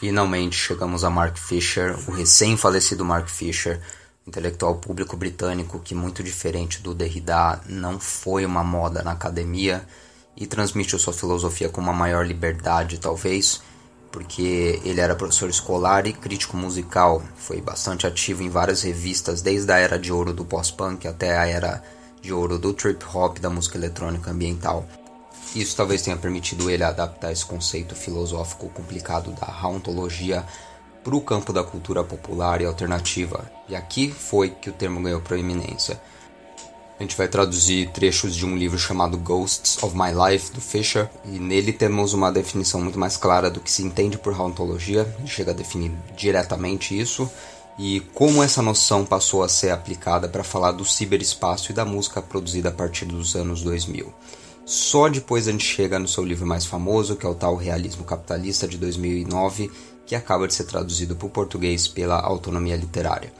Finalmente chegamos a Mark Fisher, o recém-falecido Mark Fisher, intelectual público britânico que, muito diferente do Derrida, não foi uma moda na academia e transmitiu sua filosofia com uma maior liberdade, talvez, porque ele era professor escolar e crítico musical. Foi bastante ativo em várias revistas, desde a era de ouro do pós-punk até a era de ouro do trip hop da música eletrônica ambiental. Isso talvez tenha permitido ele adaptar esse conceito filosófico complicado da hauntologia para o campo da cultura popular e alternativa, e aqui foi que o termo ganhou proeminência. A gente vai traduzir trechos de um livro chamado Ghosts of My Life, do Fisher, e nele temos uma definição muito mais clara do que se entende por hauntologia, ele chega a definir diretamente isso, e como essa noção passou a ser aplicada para falar do ciberespaço e da música produzida a partir dos anos 2000. Só depois a gente chega no seu livro mais famoso, que é o tal Realismo Capitalista de 2009, que acaba de ser traduzido para o português pela Autonomia Literária.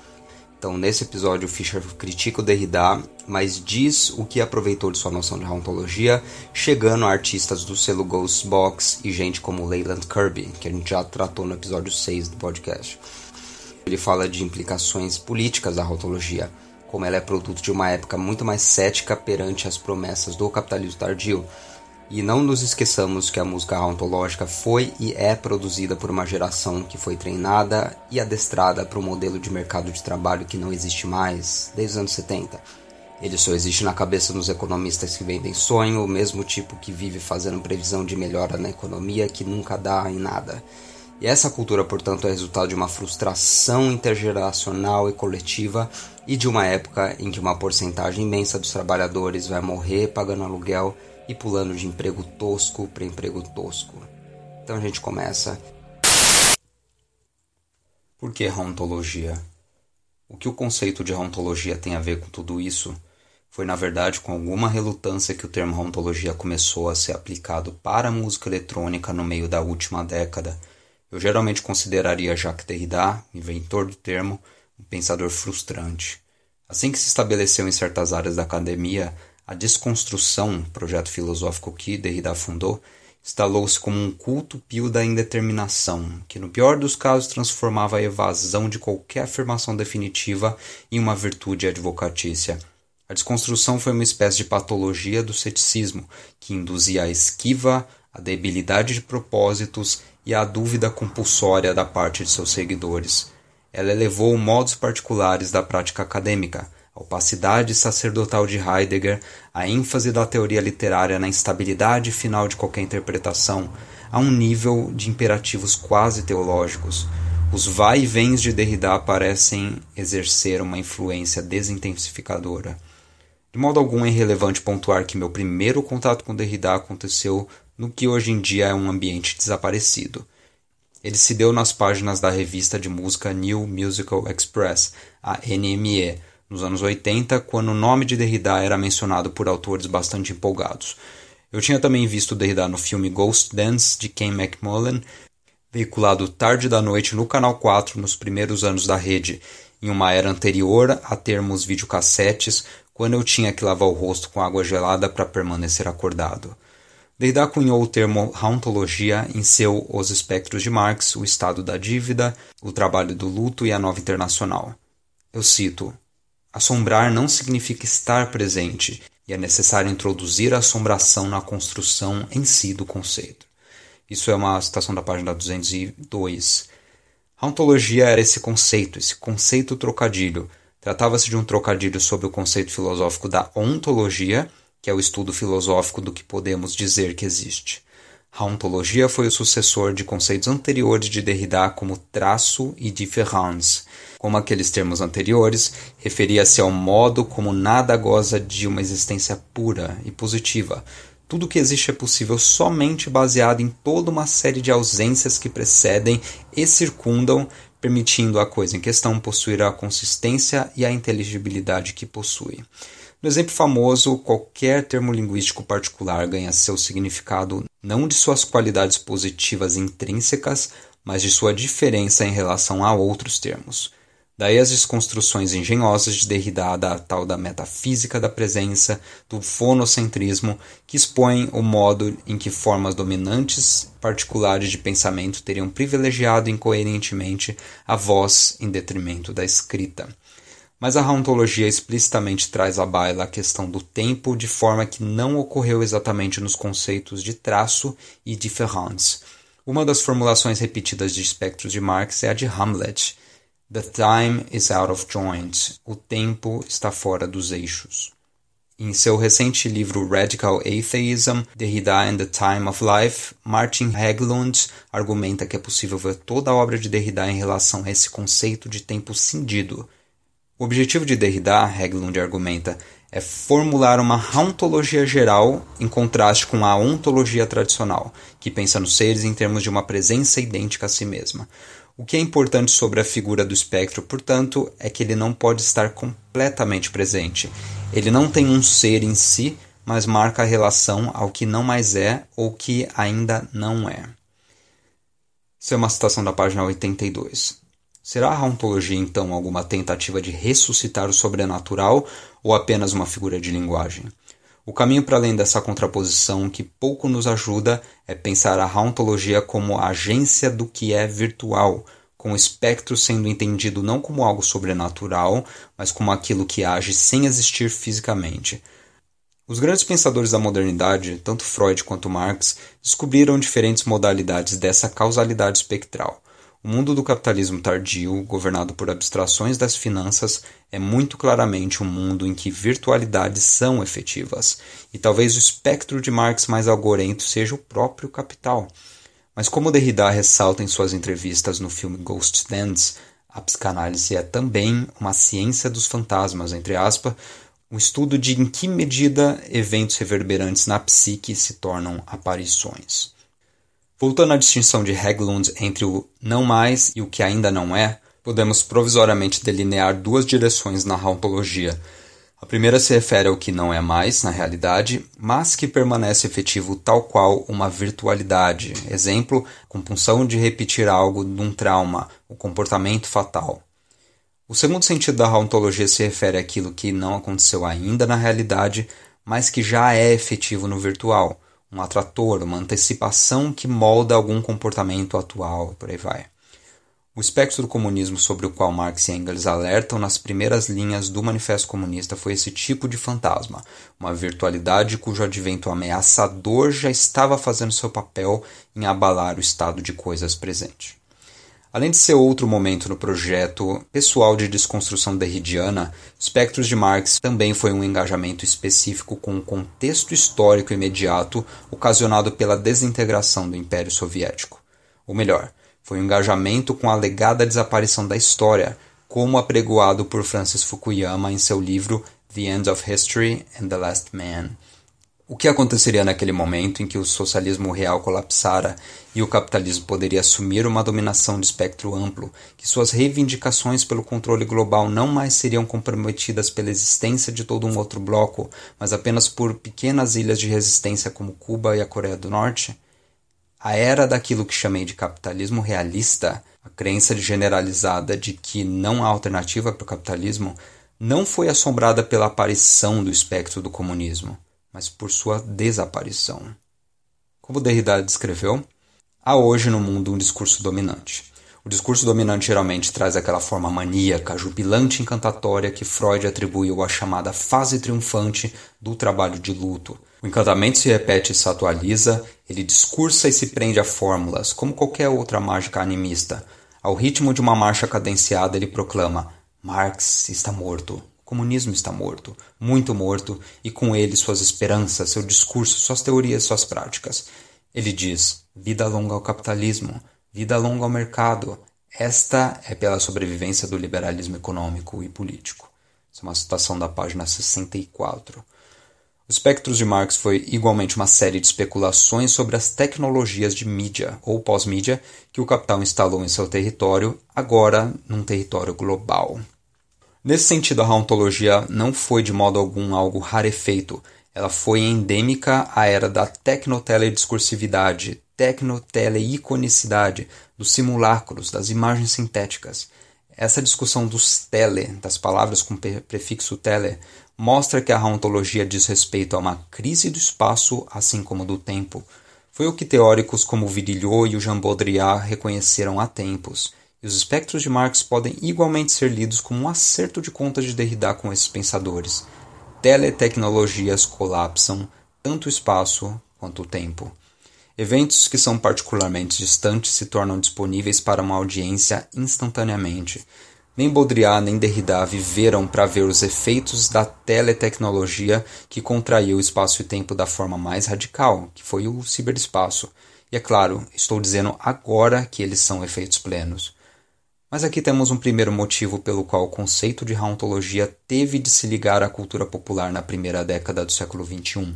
Então, nesse episódio, Fischer critica o Derrida, mas diz o que aproveitou de sua noção de ontologia, chegando a artistas do selo Ghost Box e gente como Leyland Kirby, que a gente já tratou no episódio 6 do podcast. Ele fala de implicações políticas da ontologia como ela é produto de uma época muito mais cética perante as promessas do capitalismo tardio. E não nos esqueçamos que a música ontológica foi e é produzida por uma geração que foi treinada e adestrada para um modelo de mercado de trabalho que não existe mais desde os anos 70. Ele só existe na cabeça dos economistas que vendem sonho, o mesmo tipo que vive fazendo previsão de melhora na economia que nunca dá em nada. E essa cultura, portanto, é resultado de uma frustração intergeracional e coletiva e de uma época em que uma porcentagem imensa dos trabalhadores vai morrer pagando aluguel e pulando de emprego tosco para emprego tosco. Então a gente começa. Por que ontologia? O que o conceito de ontologia tem a ver com tudo isso? Foi na verdade com alguma relutância que o termo ontologia começou a ser aplicado para a música eletrônica no meio da última década eu geralmente consideraria Jacques Derrida, inventor do termo, um pensador frustrante. Assim que se estabeleceu em certas áreas da academia, a desconstrução, projeto filosófico que Derrida fundou, instalou-se como um culto pio da indeterminação, que no pior dos casos transformava a evasão de qualquer afirmação definitiva em uma virtude advocatícia. A desconstrução foi uma espécie de patologia do ceticismo, que induzia a esquiva, a debilidade de propósitos e a dúvida compulsória da parte de seus seguidores. Ela elevou modos particulares da prática acadêmica, a opacidade sacerdotal de Heidegger, a ênfase da teoria literária na instabilidade final de qualquer interpretação, a um nível de imperativos quase teológicos. Os vai e vens de Derrida parecem exercer uma influência desintensificadora. De modo algum é irrelevante pontuar que meu primeiro contato com Derrida aconteceu no que hoje em dia é um ambiente desaparecido. Ele se deu nas páginas da revista de música New Musical Express, a NME, nos anos 80, quando o nome de Derrida era mencionado por autores bastante empolgados. Eu tinha também visto Derrida no filme Ghost Dance, de Ken McMullen, veiculado tarde da noite no Canal 4 nos primeiros anos da rede, em uma era anterior a termos videocassetes, quando eu tinha que lavar o rosto com água gelada para permanecer acordado. Derrida cunhou o termo hauntologia em seu Os Espectros de Marx, o estado da dívida, o trabalho do luto e a nova internacional. Eu cito: Assombrar não significa estar presente, e é necessário introduzir a assombração na construção em si do conceito. Isso é uma citação da página 202. Hauntologia era esse conceito, esse conceito trocadilho. Tratava-se de um trocadilho sobre o conceito filosófico da ontologia que é o estudo filosófico do que podemos dizer que existe. A ontologia foi o sucessor de conceitos anteriores de Derrida como traço e différence. Como aqueles termos anteriores, referia-se ao modo como nada goza de uma existência pura e positiva. Tudo que existe é possível somente baseado em toda uma série de ausências que precedem e circundam, permitindo a coisa em questão possuir a consistência e a inteligibilidade que possui. No exemplo famoso, qualquer termo linguístico particular ganha seu significado não de suas qualidades positivas intrínsecas, mas de sua diferença em relação a outros termos. Daí as desconstruções engenhosas de Derrida da tal da metafísica da presença, do fonocentrismo, que expõem o modo em que formas dominantes particulares de pensamento teriam privilegiado incoerentemente a voz em detrimento da escrita. Mas a ontologia explicitamente traz à baila a questão do tempo de forma que não ocorreu exatamente nos conceitos de traço e différence. Uma das formulações repetidas de espectros de Marx é a de Hamlet, The time is out of joint. O tempo está fora dos eixos. Em seu recente livro Radical Atheism, Derrida and the Time of Life, Martin Haglund argumenta que é possível ver toda a obra de Derrida em relação a esse conceito de tempo cindido. O objetivo de Derrida, Haglund argumenta, é formular uma ontologia geral em contraste com a ontologia tradicional, que pensa nos seres em termos de uma presença idêntica a si mesma. O que é importante sobre a figura do espectro, portanto, é que ele não pode estar completamente presente. Ele não tem um ser em si, mas marca a relação ao que não mais é ou que ainda não é. Isso é uma citação da página 82. Será a ontologia então alguma tentativa de ressuscitar o sobrenatural ou apenas uma figura de linguagem? O caminho para além dessa contraposição que pouco nos ajuda é pensar a ontologia como a agência do que é virtual, com o espectro sendo entendido não como algo sobrenatural, mas como aquilo que age sem existir fisicamente. Os grandes pensadores da modernidade, tanto Freud quanto Marx, descobriram diferentes modalidades dessa causalidade espectral. O mundo do capitalismo tardio, governado por abstrações das finanças, é muito claramente um mundo em que virtualidades são efetivas, e talvez o espectro de Marx mais algorento seja o próprio capital. Mas como Derrida ressalta em suas entrevistas no filme Ghost Dance, a psicanálise é também uma ciência dos fantasmas, entre aspas, um estudo de em que medida eventos reverberantes na psique se tornam aparições. Voltando à distinção de Haglund entre o não mais e o que ainda não é, podemos provisoriamente delinear duas direções na ontologia. A primeira se refere ao que não é mais, na realidade, mas que permanece efetivo tal qual uma virtualidade. Exemplo, compulsão de repetir algo num trauma, o comportamento fatal. O segundo sentido da ontologia se refere àquilo que não aconteceu ainda na realidade, mas que já é efetivo no virtual um atrator, uma antecipação que molda algum comportamento atual, por aí vai. O espectro do comunismo sobre o qual Marx e Engels alertam nas primeiras linhas do Manifesto Comunista foi esse tipo de fantasma, uma virtualidade cujo advento ameaçador já estava fazendo seu papel em abalar o estado de coisas presente. Além de ser outro momento no projeto pessoal de desconstrução derridiana, Espectros de Marx também foi um engajamento específico com o contexto histórico imediato ocasionado pela desintegração do Império Soviético. Ou melhor, foi um engajamento com a alegada desaparição da história, como apregoado por Francis Fukuyama em seu livro The End of History and the Last Man. O que aconteceria naquele momento em que o socialismo real colapsara e o capitalismo poderia assumir uma dominação de espectro amplo, que suas reivindicações pelo controle global não mais seriam comprometidas pela existência de todo um outro bloco, mas apenas por pequenas ilhas de resistência como Cuba e a Coreia do Norte? A era daquilo que chamei de capitalismo realista, a crença generalizada de que não há alternativa para o capitalismo, não foi assombrada pela aparição do espectro do comunismo mas por sua desaparição. Como Derrida descreveu, há hoje no mundo um discurso dominante. O discurso dominante geralmente traz aquela forma maníaca, jubilante e encantatória que Freud atribuiu à chamada fase triunfante do trabalho de luto. O encantamento se repete e se atualiza, ele discursa e se prende a fórmulas, como qualquer outra mágica animista. Ao ritmo de uma marcha cadenciada, ele proclama: Marx está morto, comunismo está morto, muito morto, e com ele suas esperanças, seu discurso, suas teorias, suas práticas. Ele diz: vida longa ao capitalismo, vida longa ao mercado. Esta é pela sobrevivência do liberalismo econômico e político. Essa é uma citação da página 64. Os Espectros de Marx foi igualmente uma série de especulações sobre as tecnologias de mídia ou pós-mídia que o capital instalou em seu território, agora num território global. Nesse sentido, a ontologia não foi de modo algum algo rarefeito. Ela foi endêmica à era da tecnotelediscursividade, tecnoteleiconicidade, dos simulacros, das imagens sintéticas. Essa discussão dos tele, das palavras com prefixo tele, mostra que a ontologia diz respeito a uma crise do espaço, assim como do tempo. Foi o que teóricos como Virilhot e o Jean Baudrillard reconheceram há tempos, e os espectros de Marx podem igualmente ser lidos como um acerto de contas de Derrida com esses pensadores. Teletecnologias colapsam tanto o espaço quanto o tempo. Eventos que são particularmente distantes se tornam disponíveis para uma audiência instantaneamente. Nem Baudrillard nem Derrida viveram para ver os efeitos da teletecnologia que contraiu o espaço e tempo da forma mais radical, que foi o ciberespaço. E é claro, estou dizendo agora que eles são efeitos plenos. Mas aqui temos um primeiro motivo pelo qual o conceito de hauntologia teve de se ligar à cultura popular na primeira década do século XXI.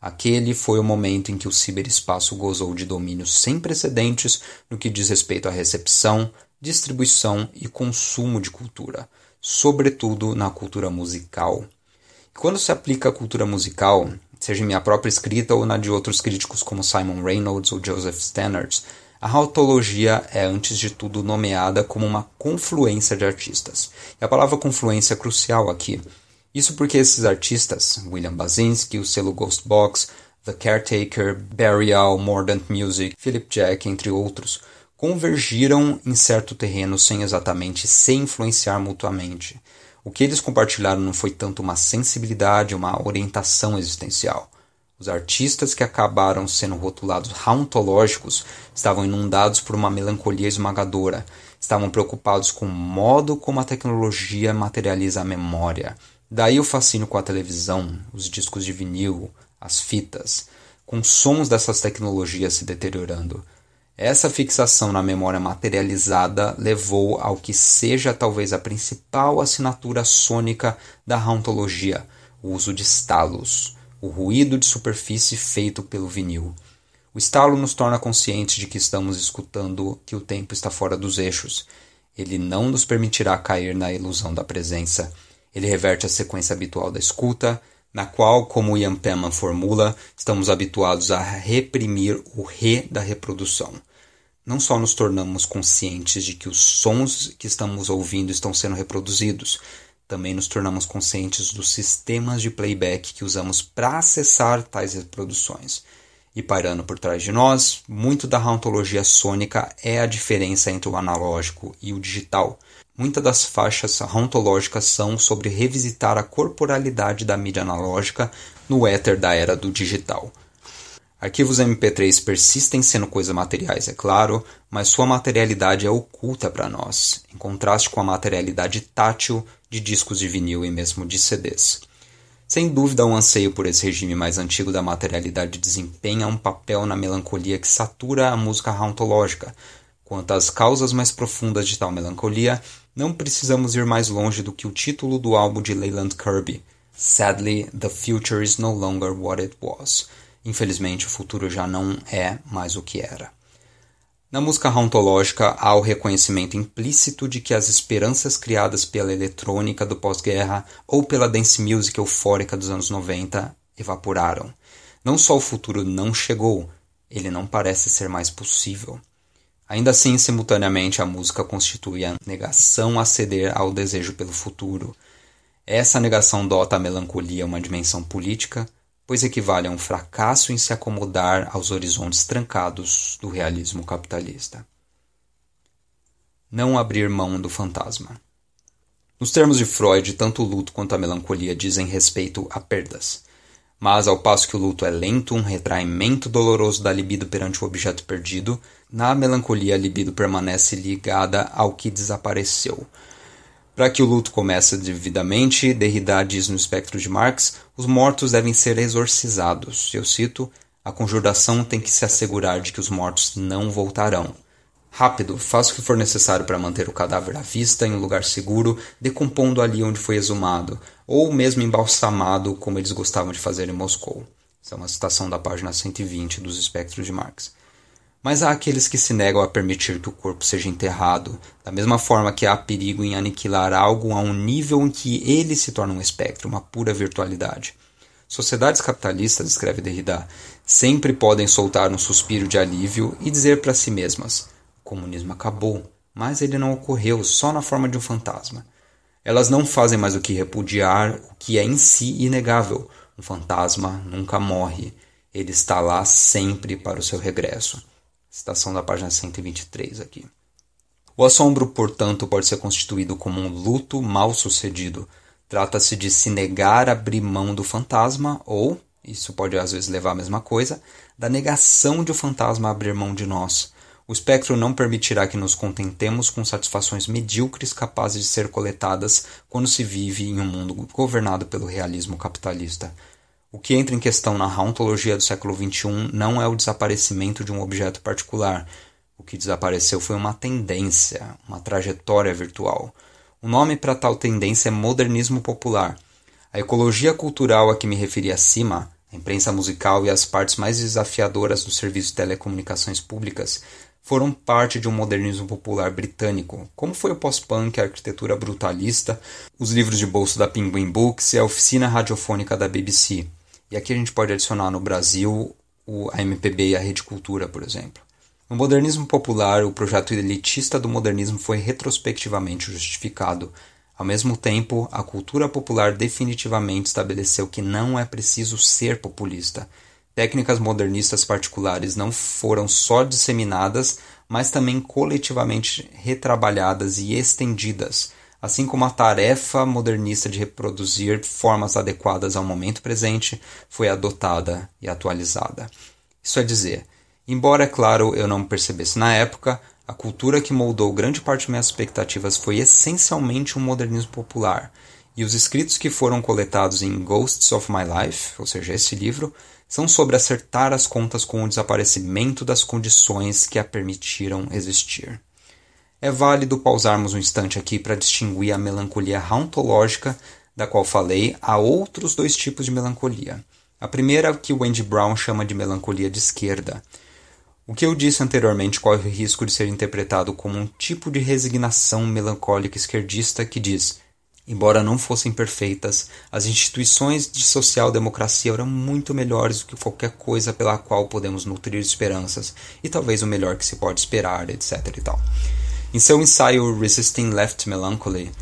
Aquele foi o momento em que o ciberespaço gozou de domínios sem precedentes no que diz respeito à recepção, distribuição e consumo de cultura, sobretudo na cultura musical. E quando se aplica à cultura musical, seja em minha própria escrita ou na de outros críticos como Simon Reynolds ou Joseph Stannard, a autologia é, antes de tudo, nomeada como uma confluência de artistas. E a palavra confluência é crucial aqui, isso porque esses artistas, William Basinski, o selo Ghost Box, The Caretaker, Burial, Mordant Music, Philip Jack, entre outros, convergiram em certo terreno sem exatamente se influenciar mutuamente. O que eles compartilharam não foi tanto uma sensibilidade, uma orientação existencial. Os artistas que acabaram sendo rotulados hauntológicos estavam inundados por uma melancolia esmagadora, estavam preocupados com o modo como a tecnologia materializa a memória, Daí o fascínio com a televisão, os discos de vinil, as fitas, com sons dessas tecnologias se deteriorando. Essa fixação na memória materializada levou ao que seja talvez a principal assinatura sônica da hauntologia, o uso de estalos, o ruído de superfície feito pelo vinil. O estalo nos torna conscientes de que estamos escutando que o tempo está fora dos eixos. Ele não nos permitirá cair na ilusão da presença ele reverte a sequência habitual da escuta, na qual, como Ian Penman formula, estamos habituados a reprimir o re da reprodução. Não só nos tornamos conscientes de que os sons que estamos ouvindo estão sendo reproduzidos, também nos tornamos conscientes dos sistemas de playback que usamos para acessar tais reproduções. E pairando por trás de nós, muito da hauntologia sônica é a diferença entre o analógico e o digital – Muitas das faixas hauntológicas são sobre revisitar a corporalidade da mídia analógica no éter da era do digital. Arquivos MP3 persistem sendo coisas materiais, é claro, mas sua materialidade é oculta para nós, em contraste com a materialidade tátil de discos de vinil e mesmo de CDs. Sem dúvida, o anseio por esse regime mais antigo da materialidade desempenha um papel na melancolia que satura a música hauntológica. Quanto às causas mais profundas de tal melancolia, não precisamos ir mais longe do que o título do álbum de Leyland Kirby, Sadly, the future is no longer what it was. Infelizmente, o futuro já não é mais o que era. Na música hauntológica há o reconhecimento implícito de que as esperanças criadas pela eletrônica do pós-guerra ou pela dance music eufórica dos anos 90 evaporaram. Não só o futuro não chegou, ele não parece ser mais possível. Ainda assim, simultaneamente, a música constitui a negação a ceder ao desejo pelo futuro. Essa negação dota a melancolia uma dimensão política, pois equivale a um fracasso em se acomodar aos horizontes trancados do realismo capitalista. Não abrir mão do fantasma. Nos termos de Freud, tanto o luto quanto a melancolia dizem respeito a perdas. Mas, ao passo que o luto é lento, um retraimento doloroso da libido perante o objeto perdido, na melancolia a libido permanece ligada ao que desapareceu. Para que o luto comece devidamente, Derrida diz no espectro de Marx, os mortos devem ser exorcizados. Eu cito, a conjuração tem que se assegurar de que os mortos não voltarão. Rápido, faça o que for necessário para manter o cadáver à vista em um lugar seguro, decompondo ali onde foi exumado, ou mesmo embalsamado, como eles gostavam de fazer em Moscou. Essa é uma citação da página 120 dos Espectros de Marx. Mas há aqueles que se negam a permitir que o corpo seja enterrado, da mesma forma que há perigo em aniquilar algo a um nível em que ele se torna um espectro, uma pura virtualidade. Sociedades capitalistas, escreve Derrida, sempre podem soltar um suspiro de alívio e dizer para si mesmas: comunismo acabou. mas ele não ocorreu só na forma de um fantasma. Elas não fazem mais do que repudiar o que é em si inegável. Um fantasma nunca morre, ele está lá sempre para o seu regresso. Citação da página 123 aqui. O assombro, portanto, pode ser constituído como um luto mal sucedido. Trata-se de se negar a abrir mão do fantasma, ou, isso pode às vezes levar à mesma coisa, da negação de o fantasma abrir mão de nós. O espectro não permitirá que nos contentemos com satisfações medíocres capazes de ser coletadas quando se vive em um mundo governado pelo realismo capitalista. O que entra em questão na ontologia do século XXI não é o desaparecimento de um objeto particular, o que desapareceu foi uma tendência, uma trajetória virtual. O nome para tal tendência é modernismo popular. A ecologia cultural a que me referi acima, a imprensa musical e as partes mais desafiadoras do serviço de telecomunicações públicas foram parte de um modernismo popular britânico, como foi o pós-punk, a arquitetura brutalista, os livros de bolso da Penguin Books e a oficina radiofônica da BBC. E aqui a gente pode adicionar no Brasil a MPB e a Rede Cultura, por exemplo. No modernismo popular, o projeto elitista do modernismo foi retrospectivamente justificado. Ao mesmo tempo, a cultura popular definitivamente estabeleceu que não é preciso ser populista. Técnicas modernistas particulares não foram só disseminadas, mas também coletivamente retrabalhadas e estendidas, assim como a tarefa modernista de reproduzir formas adequadas ao momento presente foi adotada e atualizada. Isso é dizer, Embora, é claro, eu não percebesse na época, a cultura que moldou grande parte de minhas expectativas foi essencialmente um modernismo popular, e os escritos que foram coletados em Ghosts of My Life, ou seja, esse livro, são sobre acertar as contas com o desaparecimento das condições que a permitiram existir. É válido pausarmos um instante aqui para distinguir a melancolia ontológica, da qual falei, a outros dois tipos de melancolia. A primeira, que o Brown chama de melancolia de esquerda, o que eu disse anteriormente corre o risco de ser interpretado como um tipo de resignação melancólica esquerdista que diz: embora não fossem perfeitas, as instituições de social-democracia eram muito melhores do que qualquer coisa pela qual podemos nutrir esperanças, e talvez o melhor que se pode esperar, etc. E tal. Em seu ensaio Resisting Left Melancholy,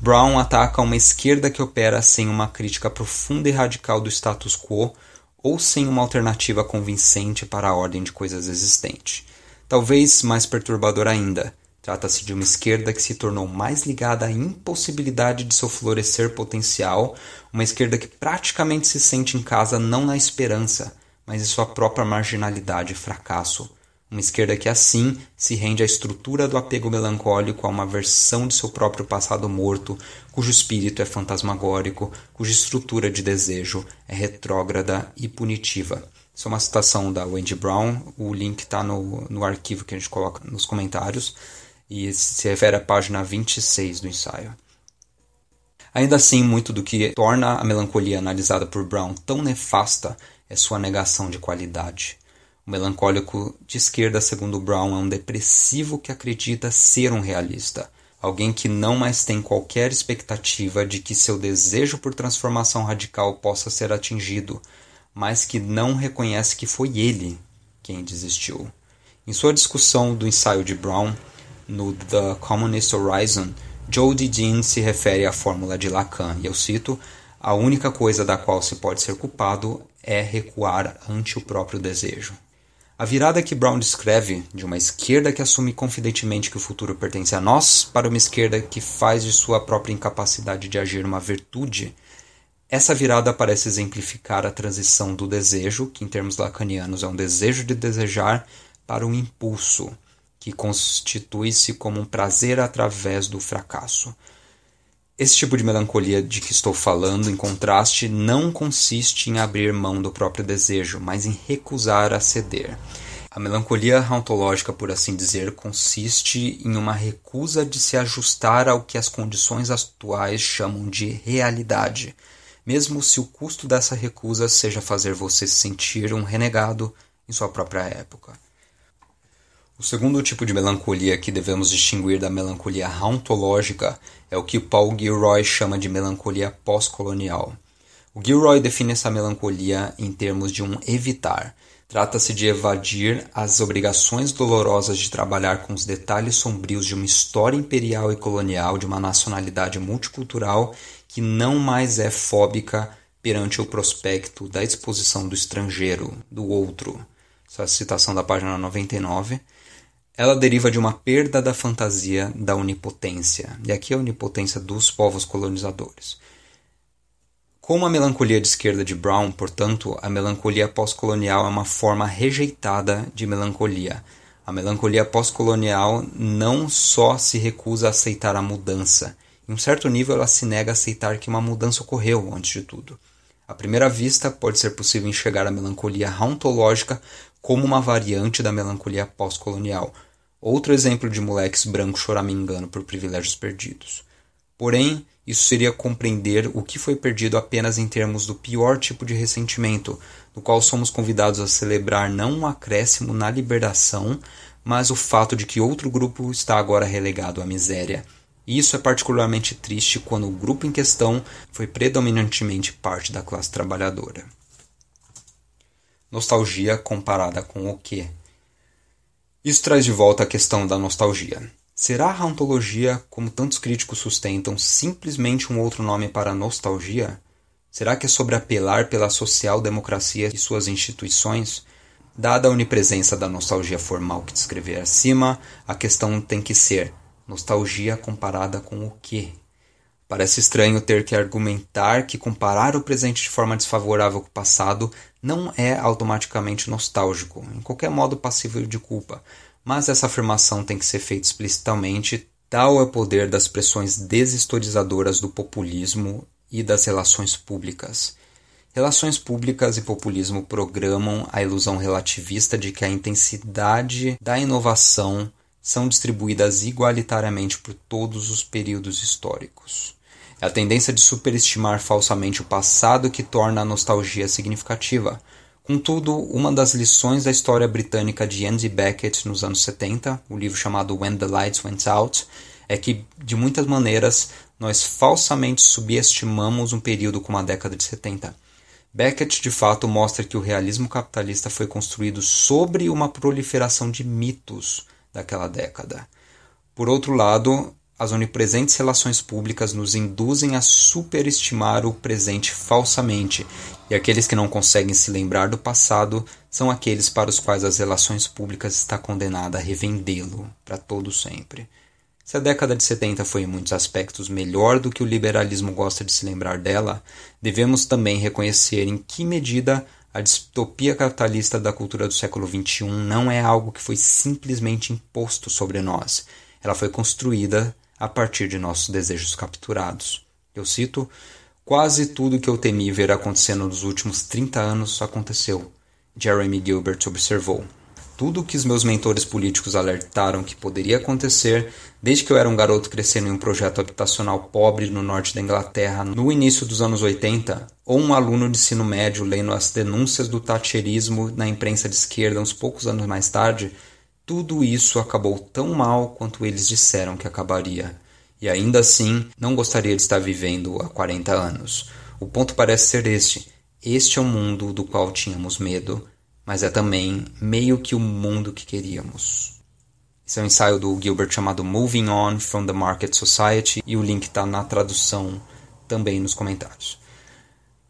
Brown ataca uma esquerda que opera sem uma crítica profunda e radical do status quo ou sem uma alternativa convincente para a ordem de coisas existente. Talvez mais perturbador ainda, trata-se de uma esquerda que se tornou mais ligada à impossibilidade de seu florescer potencial, uma esquerda que praticamente se sente em casa não na esperança, mas em sua própria marginalidade e fracasso, uma esquerda que assim se rende à estrutura do apego melancólico a uma versão de seu próprio passado morto, cujo espírito é fantasmagórico, cuja estrutura de desejo é retrógrada e punitiva. Isso é uma citação da Wendy Brown, o link está no, no arquivo que a gente coloca nos comentários e se refere à página 26 do ensaio. Ainda assim, muito do que torna a melancolia analisada por Brown tão nefasta é sua negação de qualidade. O melancólico de esquerda, segundo Brown, é um depressivo que acredita ser um realista, alguém que não mais tem qualquer expectativa de que seu desejo por transformação radical possa ser atingido, mas que não reconhece que foi ele quem desistiu. Em sua discussão do ensaio de Brown, no The Communist Horizon, Joe Dean se refere à fórmula de Lacan, e eu cito: A única coisa da qual se pode ser culpado é recuar ante o próprio desejo. A virada que Brown descreve, de uma esquerda que assume confidentemente que o futuro pertence a nós, para uma esquerda que faz de sua própria incapacidade de agir uma virtude, essa virada parece exemplificar a transição do desejo, que em termos lacanianos é um desejo de desejar, para um impulso, que constitui-se como um prazer através do fracasso. Esse tipo de melancolia de que estou falando, em contraste, não consiste em abrir mão do próprio desejo, mas em recusar a ceder. A melancolia ontológica, por assim dizer, consiste em uma recusa de se ajustar ao que as condições atuais chamam de realidade, mesmo se o custo dessa recusa seja fazer você se sentir um renegado em sua própria época. O segundo tipo de melancolia que devemos distinguir da melancolia ontológica é o que Paul Gilroy chama de melancolia pós-colonial. O Gilroy define essa melancolia em termos de um evitar. Trata-se de evadir as obrigações dolorosas de trabalhar com os detalhes sombrios de uma história imperial e colonial de uma nacionalidade multicultural que não mais é fóbica perante o prospecto da exposição do estrangeiro, do outro. Essa é a citação da página 99. Ela deriva de uma perda da fantasia da onipotência, e aqui a onipotência dos povos colonizadores. Como a melancolia de esquerda de Brown, portanto, a melancolia pós-colonial é uma forma rejeitada de melancolia. A melancolia pós-colonial não só se recusa a aceitar a mudança, em um certo nível ela se nega a aceitar que uma mudança ocorreu antes de tudo. À primeira vista, pode ser possível enxergar a melancolia hauntológica como uma variante da melancolia pós-colonial, outro exemplo de moleques brancos choramingando por privilégios perdidos. Porém, isso seria compreender o que foi perdido apenas em termos do pior tipo de ressentimento, no qual somos convidados a celebrar não um acréscimo na liberação, mas o fato de que outro grupo está agora relegado à miséria. E isso é particularmente triste quando o grupo em questão foi predominantemente parte da classe trabalhadora. Nostalgia comparada com o quê? Isso traz de volta a questão da nostalgia. Será a ontologia, como tantos críticos sustentam, simplesmente um outro nome para nostalgia? Será que é sobre apelar pela social-democracia e suas instituições? Dada a onipresença da nostalgia formal que descrevi acima, a questão tem que ser: nostalgia comparada com o quê? Parece estranho ter que argumentar que comparar o presente de forma desfavorável com o passado não é automaticamente nostálgico, em qualquer modo passível de culpa, mas essa afirmação tem que ser feita explicitamente, tal é o poder das pressões deshistorizadoras do populismo e das relações públicas. Relações públicas e populismo programam a ilusão relativista de que a intensidade da inovação são distribuídas igualitariamente por todos os períodos históricos. É a tendência de superestimar falsamente o passado que torna a nostalgia significativa, Contudo, uma das lições da história britânica de Andy Beckett nos anos 70, o livro chamado When the Lights Went Out, é que, de muitas maneiras, nós falsamente subestimamos um período como a década de 70. Beckett, de fato, mostra que o realismo capitalista foi construído sobre uma proliferação de mitos daquela década. Por outro lado, as onipresentes relações públicas nos induzem a superestimar o presente falsamente, e aqueles que não conseguem se lembrar do passado são aqueles para os quais as relações públicas está condenada a revendê-lo para todo sempre. Se a década de 70 foi em muitos aspectos melhor do que o liberalismo gosta de se lembrar dela, devemos também reconhecer em que medida a distopia capitalista da cultura do século XXI não é algo que foi simplesmente imposto sobre nós. Ela foi construída a partir de nossos desejos capturados. Eu cito: Quase tudo que eu temi ver acontecendo nos últimos 30 anos aconteceu, Jeremy Gilbert observou. Tudo o que os meus mentores políticos alertaram que poderia acontecer desde que eu era um garoto crescendo em um projeto habitacional pobre no norte da Inglaterra no início dos anos 80, ou um aluno de ensino médio lendo as denúncias do thatcherismo na imprensa de esquerda uns poucos anos mais tarde, tudo isso acabou tão mal quanto eles disseram que acabaria. E ainda assim, não gostaria de estar vivendo há 40 anos. O ponto parece ser este: este é o mundo do qual tínhamos medo, mas é também meio que o mundo que queríamos. Esse é um ensaio do Gilbert chamado Moving On from the Market Society e o link está na tradução também nos comentários.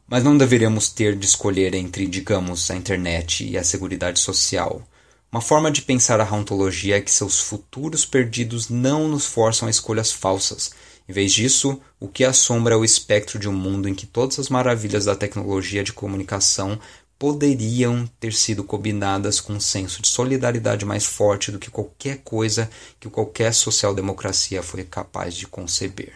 Mas não deveríamos ter de escolher entre, digamos, a internet e a seguridade social uma forma de pensar a ontologia é que seus futuros perdidos não nos forçam a escolhas falsas. Em vez disso, o que assombra é o espectro de um mundo em que todas as maravilhas da tecnologia de comunicação poderiam ter sido combinadas com um senso de solidariedade mais forte do que qualquer coisa que qualquer social-democracia foi capaz de conceber.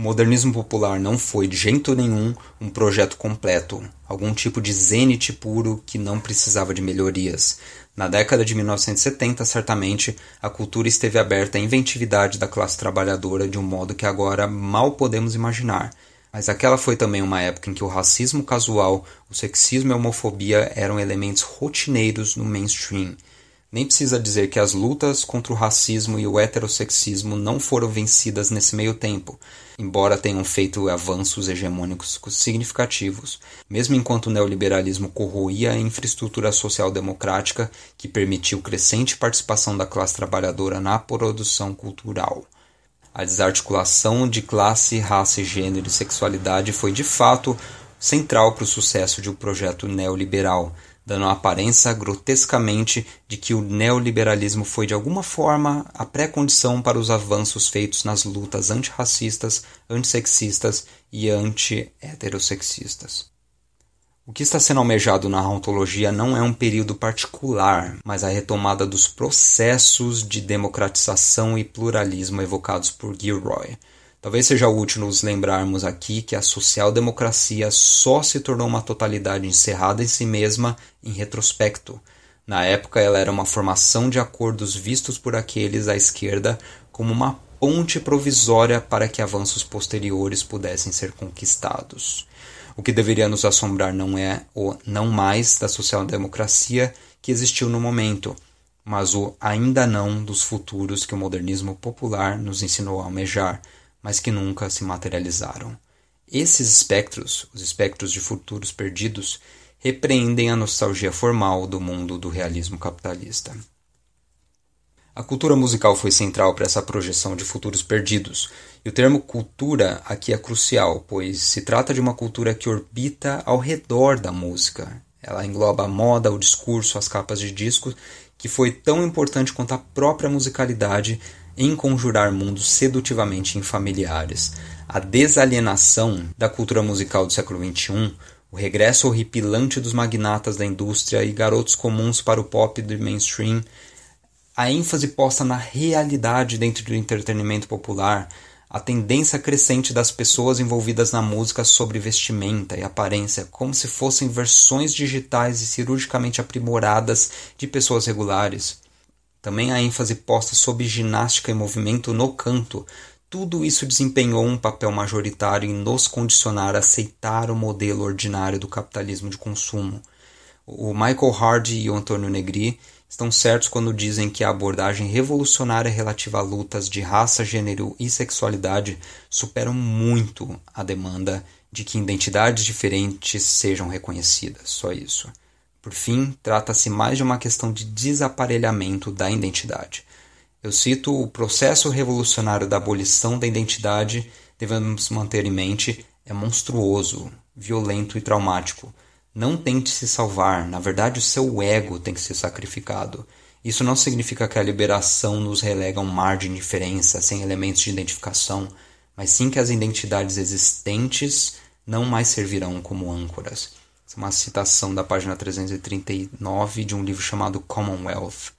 O modernismo popular não foi de jeito nenhum um projeto completo, algum tipo de zênite puro que não precisava de melhorias. Na década de 1970, certamente, a cultura esteve aberta à inventividade da classe trabalhadora de um modo que agora mal podemos imaginar. Mas aquela foi também uma época em que o racismo casual, o sexismo e a homofobia eram elementos rotineiros no mainstream. Nem precisa dizer que as lutas contra o racismo e o heterossexismo não foram vencidas nesse meio tempo, embora tenham feito avanços hegemônicos significativos, mesmo enquanto o neoliberalismo corroía a infraestrutura social democrática que permitiu crescente participação da classe trabalhadora na produção cultural. A desarticulação de classe, raça, gênero e sexualidade foi de fato central para o sucesso de um projeto neoliberal dando a aparência grotescamente de que o neoliberalismo foi de alguma forma a pré-condição para os avanços feitos nas lutas antirracistas, antissexistas e anti-heterossexistas. O que está sendo almejado na ontologia não é um período particular, mas a retomada dos processos de democratização e pluralismo evocados por Gilroy, Talvez seja útil nos lembrarmos aqui que a social-democracia só se tornou uma totalidade encerrada em si mesma em retrospecto. Na época, ela era uma formação de acordos vistos por aqueles à esquerda como uma ponte provisória para que avanços posteriores pudessem ser conquistados. O que deveria nos assombrar não é o não mais da social-democracia que existiu no momento, mas o ainda não dos futuros que o modernismo popular nos ensinou a almejar mas que nunca se materializaram. Esses espectros, os espectros de futuros perdidos, repreendem a nostalgia formal do mundo do realismo capitalista. A cultura musical foi central para essa projeção de futuros perdidos, e o termo cultura aqui é crucial, pois se trata de uma cultura que orbita ao redor da música. Ela engloba a moda, o discurso, as capas de discos, que foi tão importante quanto a própria musicalidade em conjurar mundos sedutivamente infamiliares. A desalienação da cultura musical do século XXI, o regresso horripilante dos magnatas da indústria e garotos comuns para o pop do mainstream, a ênfase posta na realidade dentro do entretenimento popular, a tendência crescente das pessoas envolvidas na música sobre vestimenta e aparência, como se fossem versões digitais e cirurgicamente aprimoradas de pessoas regulares. Também a ênfase posta sobre ginástica e movimento no canto. Tudo isso desempenhou um papel majoritário em nos condicionar a aceitar o modelo ordinário do capitalismo de consumo. O Michael Hardy e o Antônio Negri estão certos quando dizem que a abordagem revolucionária relativa a lutas de raça, gênero e sexualidade superam muito a demanda de que identidades diferentes sejam reconhecidas. Só isso. Por fim, trata-se mais de uma questão de desaparelhamento da identidade. Eu cito o processo revolucionário da abolição da identidade, devemos manter em mente, é monstruoso, violento e traumático. Não tente se salvar, na verdade o seu ego tem que ser sacrificado. Isso não significa que a liberação nos relega a um mar de indiferença, sem elementos de identificação, mas sim que as identidades existentes não mais servirão como âncoras. É uma citação da página 339 de um livro chamado Commonwealth.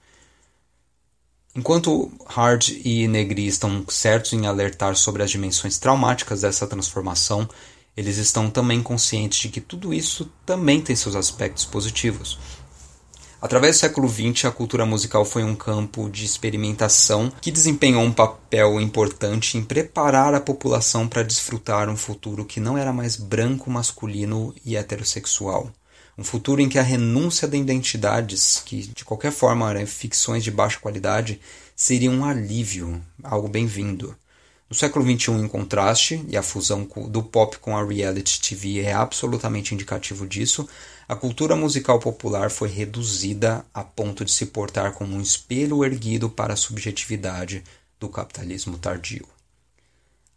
Enquanto Hard e Negri estão certos em alertar sobre as dimensões traumáticas dessa transformação, eles estão também conscientes de que tudo isso também tem seus aspectos positivos. Através do século XX, a cultura musical foi um campo de experimentação que desempenhou um papel importante em preparar a população para desfrutar um futuro que não era mais branco, masculino e heterossexual. Um futuro em que a renúncia de identidades, que de qualquer forma eram ficções de baixa qualidade, seria um alívio, algo bem-vindo. No século XXI, em contraste, e a fusão do pop com a reality TV é absolutamente indicativo disso, a cultura musical popular foi reduzida a ponto de se portar como um espelho erguido para a subjetividade do capitalismo tardio.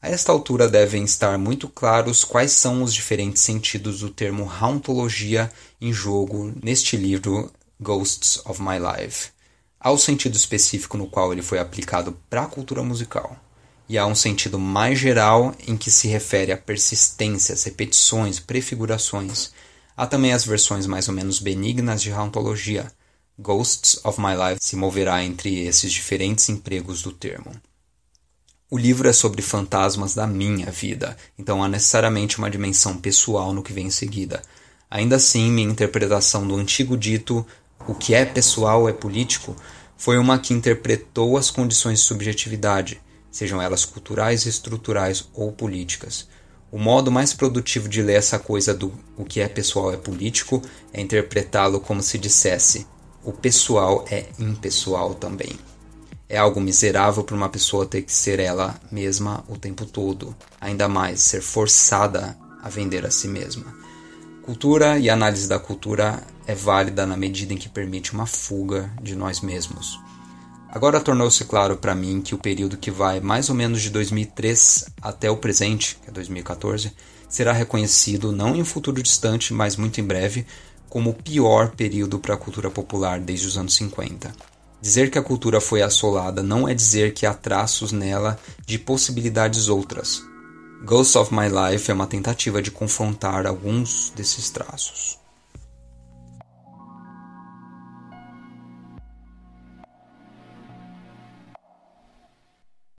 A esta altura devem estar muito claros quais são os diferentes sentidos do termo hauntologia em jogo neste livro Ghosts of My Life. Há o sentido específico no qual ele foi aplicado para a cultura musical e há um sentido mais geral em que se refere a persistências, repetições, prefigurações. Há também as versões mais ou menos benignas de hauntologia. Ghosts of My Life se moverá entre esses diferentes empregos do termo. O livro é sobre fantasmas da minha vida, então há necessariamente uma dimensão pessoal no que vem em seguida. Ainda assim, minha interpretação do antigo dito o que é pessoal é político foi uma que interpretou as condições de subjetividade, sejam elas culturais, estruturais ou políticas. O modo mais produtivo de ler essa coisa do o que é pessoal é político é interpretá-lo como se dissesse: o pessoal é impessoal também. É algo miserável para uma pessoa ter que ser ela mesma o tempo todo, ainda mais ser forçada a vender a si mesma. Cultura e análise da cultura é válida na medida em que permite uma fuga de nós mesmos. Agora tornou-se claro para mim que o período que vai mais ou menos de 2003 até o presente, que é 2014, será reconhecido não em um futuro distante, mas muito em breve, como o pior período para a cultura popular desde os anos 50. Dizer que a cultura foi assolada não é dizer que há traços nela de possibilidades outras. Ghost of My Life é uma tentativa de confrontar alguns desses traços.